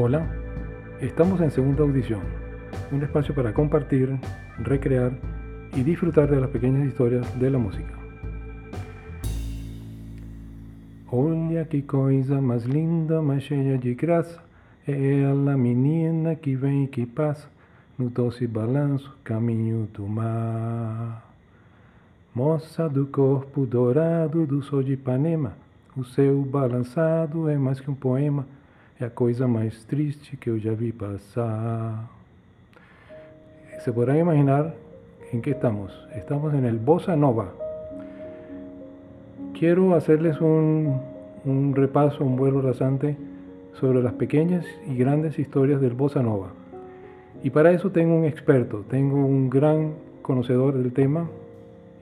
Hola, estamos en segunda audición, un espacio para compartir, recrear y disfrutar de las pequeñas historias de la música. Olha que coisa mais linda, mais cheia de graça, é ela menina que vem e que passa no doce balanço, caminho do mar. Moça do corpo dourado do sol de Ipanema, o seu balançado é mais que um poema, é a coisa mais triste que eu já vi passar. Se podrán imaginar en qué estamos. Estamos en el Bossa Nova. Quiero hacerles un, un repaso, un vuelo rasante sobre las pequeñas y grandes historias del Bossa Nova. Y para eso tengo un experto, tengo un gran conocedor del tema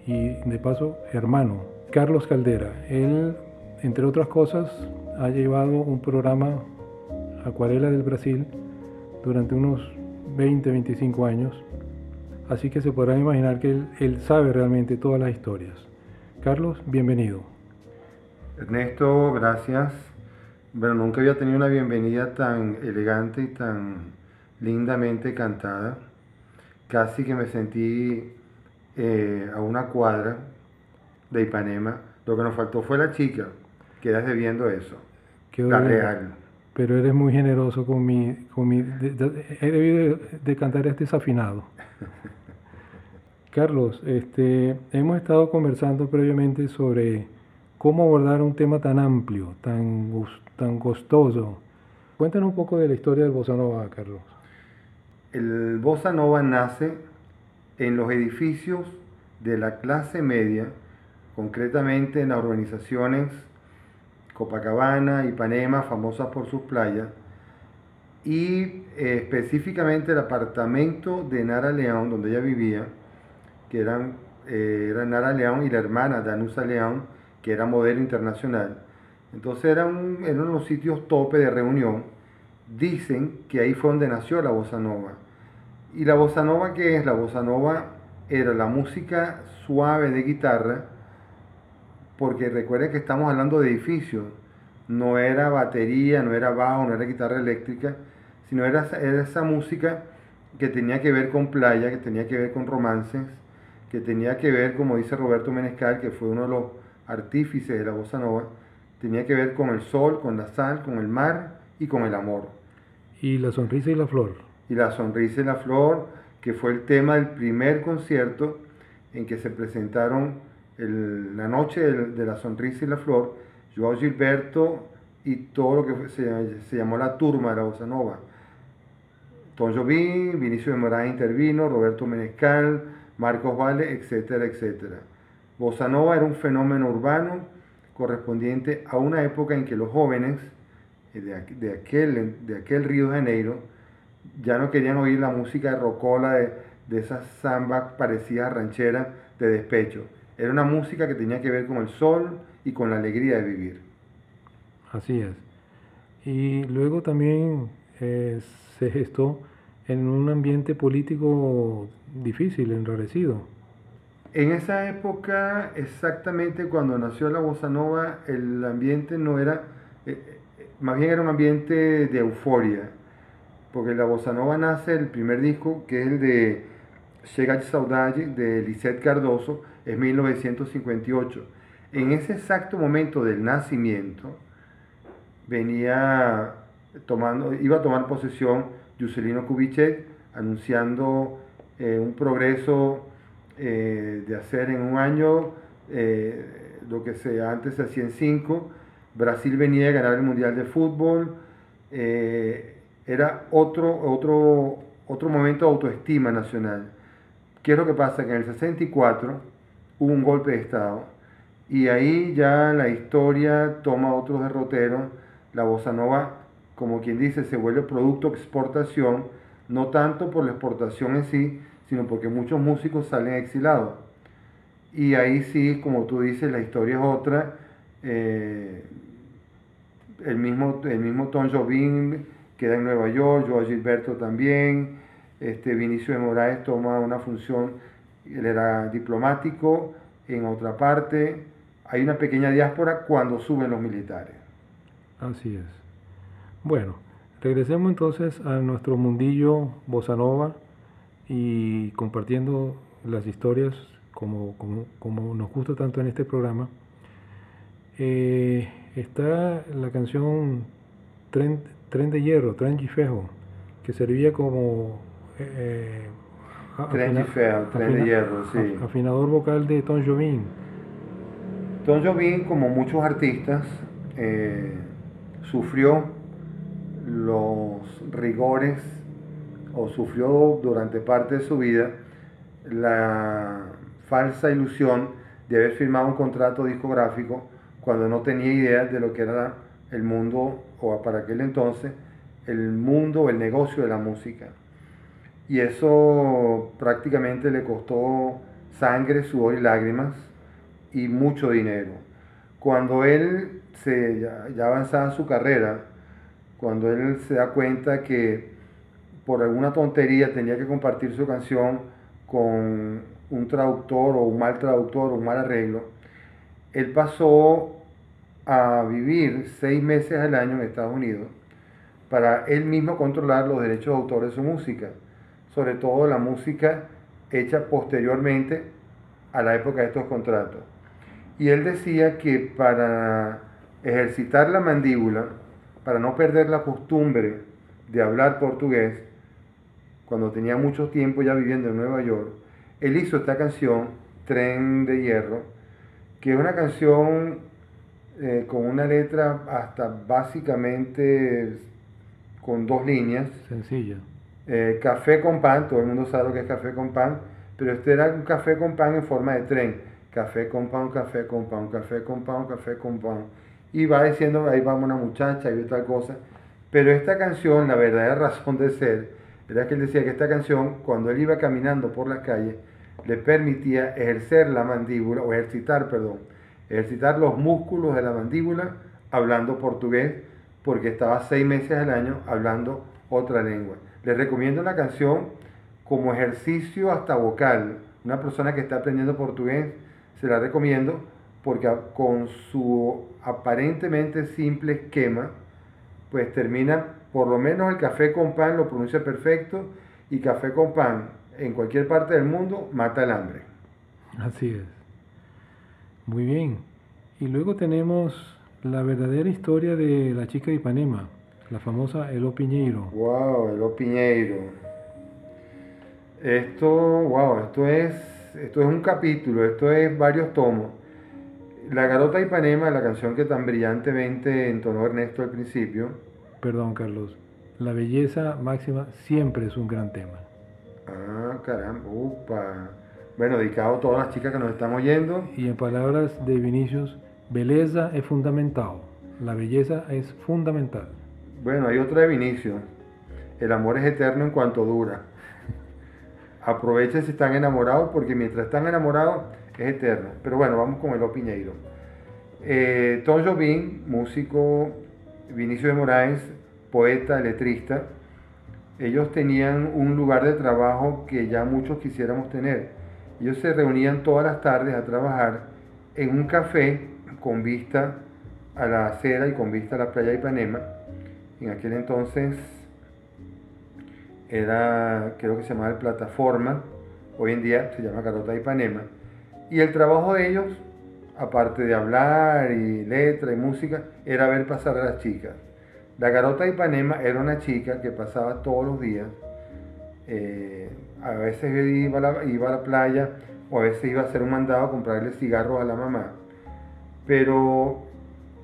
y de paso hermano, Carlos Caldera. Él, entre otras cosas, ha llevado un programa Acuarela del Brasil durante unos 20, 25 años. Así que se podrán imaginar que él, él sabe realmente todas las historias. Carlos, bienvenido. Ernesto, gracias. Bueno, nunca había tenido una bienvenida tan elegante y tan lindamente cantada. Casi que me sentí eh, a una cuadra de Ipanema. Lo que nos faltó fue la chica. Quedas debiendo eso. Qué la real. Pero eres muy generoso con mi... Con mi de- de- he debido de, cantar este desafinado. Carlos, este, hemos estado conversando previamente sobre cómo abordar un tema tan amplio, tan, tan costoso. Cuéntanos un poco de la historia del Bossa Nova, Carlos. El Bossa Nova nace en los edificios de la clase media, concretamente en las urbanizaciones Copacabana, Ipanema, famosas por sus playas, y eh, específicamente el apartamento de Nara León, donde ella vivía, que eran, eh, era Nara León y la hermana Danusa León, que era modelo internacional. Entonces eran, eran los sitios tope de reunión. Dicen que ahí fue donde nació la bossa nova. ¿Y la bossa nova qué es? La bossa nova era la música suave de guitarra, porque recuerden que estamos hablando de edificios, no era batería, no era bajo, no era guitarra eléctrica, sino era, era esa música que tenía que ver con playa, que tenía que ver con romances, que tenía que ver, como dice Roberto Menescal, que fue uno de los artífices de la bossa nova, tenía que ver con el sol, con la sal, con el mar y con el amor. Y la sonrisa y la flor. Y la sonrisa y la flor, que fue el tema del primer concierto en que se presentaron la noche de la sonrisa y la flor, Joao Gilberto y todo lo que se, se llamó la turma de la bossa nova. Tom Jobim, Vinicio de Moraes intervino, Roberto Menescal, Marcos Vale, etcétera, etcétera. Bossa Nova era un fenómeno urbano correspondiente a una época en que los jóvenes eh, de, aqu- de aquel, Río de Janeiro ya no querían oír la música de rocola, de, de esas zambas parecidas rancheras de despecho. Era una música que tenía que ver con el sol y con la alegría de vivir. Así es. Y luego también eh, se gestó en un ambiente político difícil, enrarecido. En esa época, exactamente cuando nació la bossa nova, el ambiente no era, eh, eh, más bien era un ambiente de euforia, porque la bossa nova nace el primer disco, que es el de Chega de Saudade, de Lisette Cardoso, es 1958. En ese exacto momento del nacimiento, venía tomando, iba a tomar posesión Juscelino Kubitschek, anunciando eh, un progreso eh, de hacer en un año eh, lo que se, antes se hacía en cinco. Brasil venía a ganar el Mundial de Fútbol. eh, era otro, otro, otro momento de autoestima nacional. ¿Qué es lo que pasa? Que en el 64 hubo un golpe de Estado y ahí ya la historia toma otros derroteros. La bossa nova, como quien dice, se vuelve producto exportación, no tanto por la exportación en sí, sino porque muchos músicos salen exilados. Y ahí sí, como tú dices, la historia es otra. Eh, el, mismo, el mismo Tom Jobim queda en Nueva York, Joao Gilberto también. Este, Vinicio de Moraes toma una función, él era diplomático en otra parte. Hay una pequeña diáspora cuando suben los militares. Así es. Bueno, Regresemos entonces a nuestro mundillo bossa nova y compartiendo las historias como, como, nos gusta tanto en este programa. Eh, está la canción Tren, Tren de Hierro, Tren Gifejo, que servía como eh, Tren Tren de Hierro, sí. Afinador vocal de Tom Jobim. Tom Jobim, como muchos artistas, eh, sufrió los rigores o sufrió durante parte de su vida la falsa ilusión de haber firmado un contrato discográfico cuando no tenía idea de lo que era el mundo, o para aquel entonces, el mundo el negocio de la música. Y eso prácticamente le costó sangre, sudor y lágrimas y mucho dinero. Cuando él se, ya, ya avanzaba en su carrera, cuando él se da cuenta que por alguna tontería tenía que compartir su canción con un traductor o un mal traductor o un mal arreglo, él pasó a vivir seis meses al año en Estados Unidos para él mismo controlar los derechos de autor de su música, sobre todo la música hecha posteriormente a la época de estos contratos. Y él decía que para ejercitar la mandíbula, para no perder la costumbre de hablar portugués, cuando tenía mucho tiempo ya viviendo en Nueva York, él hizo esta canción, Tren de Hierro, que es una canción eh, con una letra hasta básicamente con dos líneas. Sencilla. Eh, café con pan, todo el mundo sabe lo que es café con pan, pero este era un café con pan en forma de tren. Café con pan, café con pan, café con pan, café con pan. Y va diciendo, ahí vamos una muchacha y otra cosa. Pero esta canción, la verdadera razón de ser, era que él decía que esta canción, cuando él iba caminando por las calles, le permitía ejercer la mandíbula, o ejercitar, perdón, ejercitar los músculos de la mandíbula hablando portugués, porque estaba seis meses al año hablando otra lengua. Les recomiendo la canción como ejercicio hasta vocal. Una persona que está aprendiendo portugués, se la recomiendo porque con su aparentemente simple esquema, pues termina por lo menos el café con pan lo pronuncia perfecto y café con pan en cualquier parte del mundo mata el hambre. Así es. Muy bien. Y luego tenemos la verdadera historia de la chica de Ipanema, la famosa Elo Piñeiro. Wow, Elo Piñeiro. Esto, wow, esto es, esto es un capítulo, esto es varios tomos. La Garota Ipanema, la canción que tan brillantemente entonó Ernesto al principio, Perdón, Carlos. La belleza máxima siempre es un gran tema. Ah, caramba, upa. Bueno, dedicado a todas las chicas que nos están oyendo. Y en palabras de Vinicius, belleza es fundamental. La belleza es fundamental. Bueno, hay otra de Vinicius. El amor es eterno en cuanto dura. Aprovechen si están enamorados, porque mientras están enamorados es eterno. Pero bueno, vamos con el Opiñeiro. Eh, Tom músico Vinicio de Moraes, poeta, letrista, ellos tenían un lugar de trabajo que ya muchos quisiéramos tener. Ellos se reunían todas las tardes a trabajar en un café con vista a la acera y con vista a la playa de Ipanema. En aquel entonces era, creo que se llamaba el Plataforma, hoy en día se llama Carota de Ipanema. Y el trabajo de ellos aparte de hablar y letra y música, era ver pasar a las chicas. La Garota de Ipanema era una chica que pasaba todos los días, eh, a veces iba a, la, iba a la playa o a veces iba a hacer un mandado a comprarle cigarros a la mamá. Pero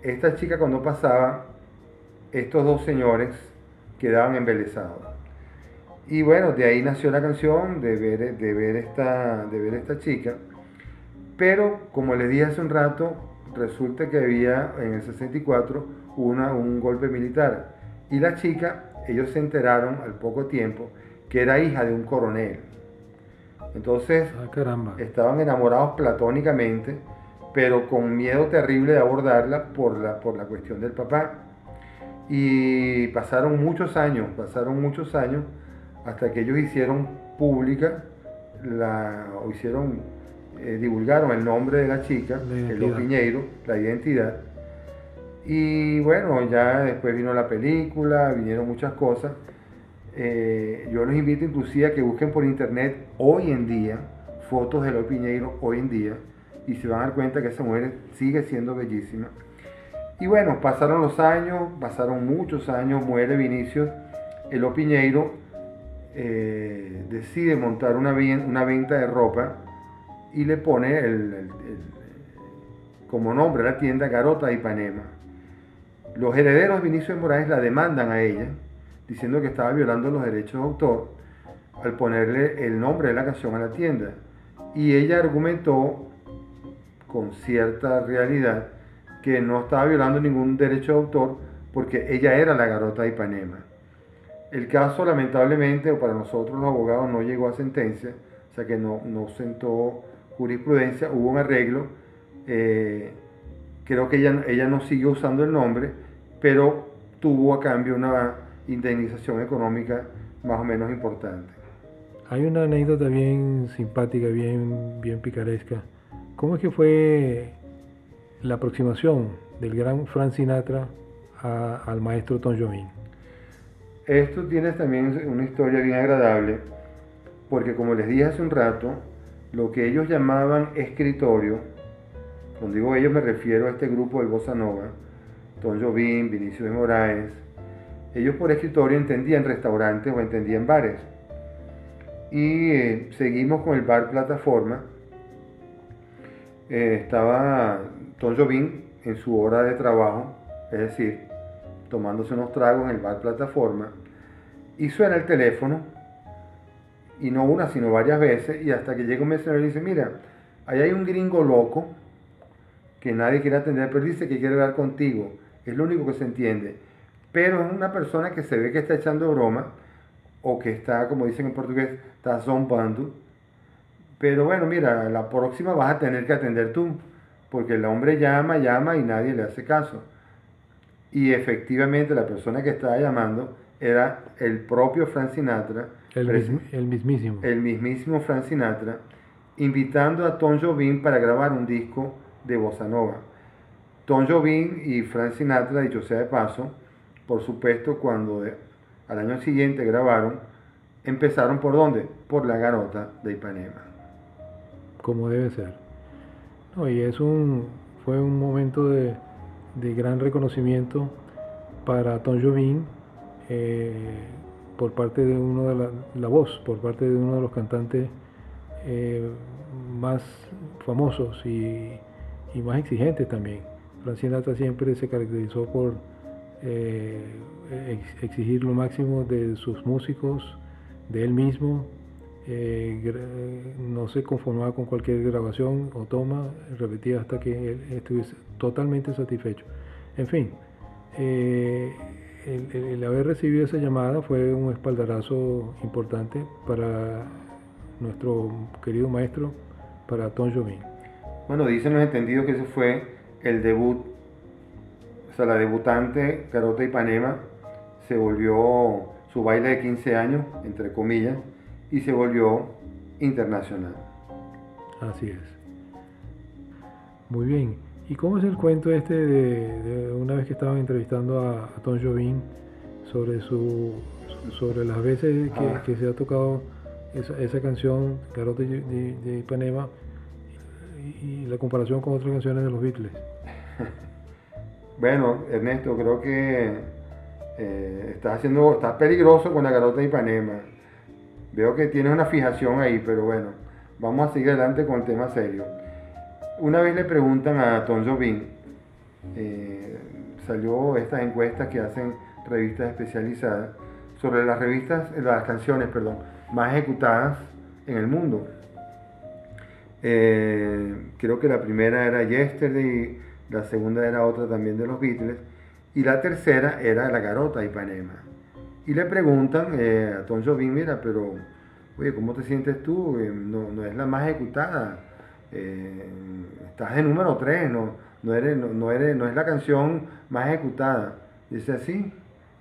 esta chica cuando pasaba, estos dos señores quedaban embelesados. Y bueno, de ahí nació la canción de ver, de ver, esta, de ver esta chica. Pero, como les dije hace un rato, resulta que había en el 64 una, un golpe militar. Y la chica, ellos se enteraron al poco tiempo que era hija de un coronel. Entonces, ah, estaban enamorados platónicamente, pero con miedo terrible de abordarla por la, por la cuestión del papá. Y pasaron muchos años, pasaron muchos años hasta que ellos hicieron pública la, o hicieron eh, divulgaron el nombre de la chica, el Piñeiro, la identidad. Y bueno, ya después vino la película, vinieron muchas cosas. Eh, yo los invito inclusive a que busquen por internet hoy en día fotos de Eloy Piñeiro hoy en día y se van a dar cuenta que esa mujer sigue siendo bellísima. Y bueno, pasaron los años, pasaron muchos años, muere Vinicius, Eloy Piñeiro eh, decide montar una, venta de ropa y le pone el, como nombre a la tienda Garota de Ipanema. Los herederos de Vinicius Morales la demandan a ella, diciendo que estaba violando los derechos de autor al ponerle el nombre de la canción a la tienda. Y ella argumentó con cierta realidad que no estaba violando ningún derecho de autor porque ella era la garota de Ipanema. El caso lamentablemente, o para nosotros los abogados, no llegó a sentencia, o sea que no, no sentó jurisprudencia, hubo un arreglo. Eh, creo que ella, ella no siguió usando el nombre, pero tuvo a cambio una indemnización económica más o menos importante. Hay una anécdota bien simpática, bien, bien picaresca. ¿Cómo es que fue la aproximación del gran Frank Sinatra al maestro Tom Jobim? Esto tiene también una historia bien agradable, porque como les dije hace un rato, lo que ellos llamaban escritorio, cuando digo ellos me refiero a este grupo del Bossa Nova, Tom Jobim, Vinicio de Moraes, ellos por escritorio entendían restaurantes o entendían bares. Y eh, seguimos con el bar plataforma. Eh, estaba Tom Jobim en su hora de trabajo, es decir, tomándose unos tragos en el bar plataforma. Y suena el teléfono, y no una, sino varias veces, y hasta que llega un mesero y dice, mira, ahí hay un gringo loco que nadie quiere atender, pero dice que quiere hablar contigo. Es lo único que se entiende pero es una persona que se ve que está echando broma o que está, como dicen en portugués, está zombando. Pero bueno, mira, la próxima vas a tener que atender tú, porque el hombre llama, llama y nadie le hace caso. Y efectivamente la persona que estaba llamando era el propio Frank Sinatra. El, el mismísimo. El mismísimo Frank Sinatra, invitando a Tom Jobim para grabar un disco de bossa nova. Tom Jobim y Frank Sinatra, dicho sea de paso, por supuesto, cuando al año siguiente grabaron, empezaron por dónde? Por la garota de Ipanema. Como debe ser. Y es un, fue un momento de, gran reconocimiento para Tom Jobim eh, por parte de uno de la, voz, por parte de uno de los cantantes eh, más famosos y, más exigentes también. Frank siempre se caracterizó por eh, exigir lo máximo de sus músicos, de él mismo. Eh, no se conformaba con cualquier grabación o toma, repetía hasta que él estuviese totalmente satisfecho. En fin, eh, el, haber recibido esa llamada fue un espaldarazo importante para nuestro querido maestro, para Tom Jobim. Bueno, dicen los entendidos que ese fue el debut o sea, la debutante Carota Ipanema se volvió su baile de 15 años, entre comillas, y se volvió internacional. Así es. Muy bien. ¿Y cómo es el cuento este de, una vez que estaban entrevistando a, Tom Jobim sobre su sobre las veces que, ah. se ha tocado esa, canción Carota de, Ipanema y la comparación con otras canciones de los Beatles? Bueno, Ernesto, creo que eh, estás haciendo, estás peligroso con la garota de Ipanema. Veo que tienes una fijación ahí, pero bueno, vamos a seguir adelante con el tema serio. Una vez le preguntan a Tom Jobim, eh, salió estas encuestas que hacen revistas especializadas sobre las revistas, las canciones, perdón, más ejecutadas en el mundo. Eh, creo que la primera era Yesterday la segunda era otra también de los Beatles, y la tercera era La Garota Ipanema. Y le preguntan eh, a Tom Jobim, mira, pero, oye, ¿cómo te sientes tú? Eh, no, es la más ejecutada, eh, estás en número 3, no, no, eres, no, eres, no es la canción más ejecutada. Dice así,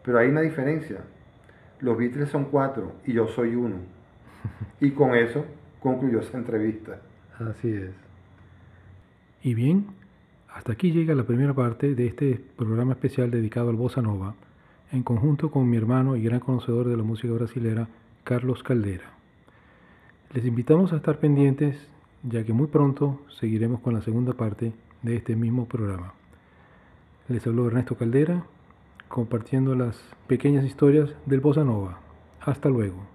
pero hay una diferencia. Los Beatles son cuatro y yo soy uno. Y con eso concluyó esa entrevista. Así es. Y bien, Hasta aquí llega la primera parte de este programa especial dedicado al bossa nova, en conjunto con mi hermano y gran conocedor de la música brasilera, Carlos Caldera. Les invitamos a estar pendientes, ya que muy pronto seguiremos con la segunda parte de este mismo programa. Les habló Ernesto Caldera, compartiendo las pequeñas historias del bossa nova. Hasta luego.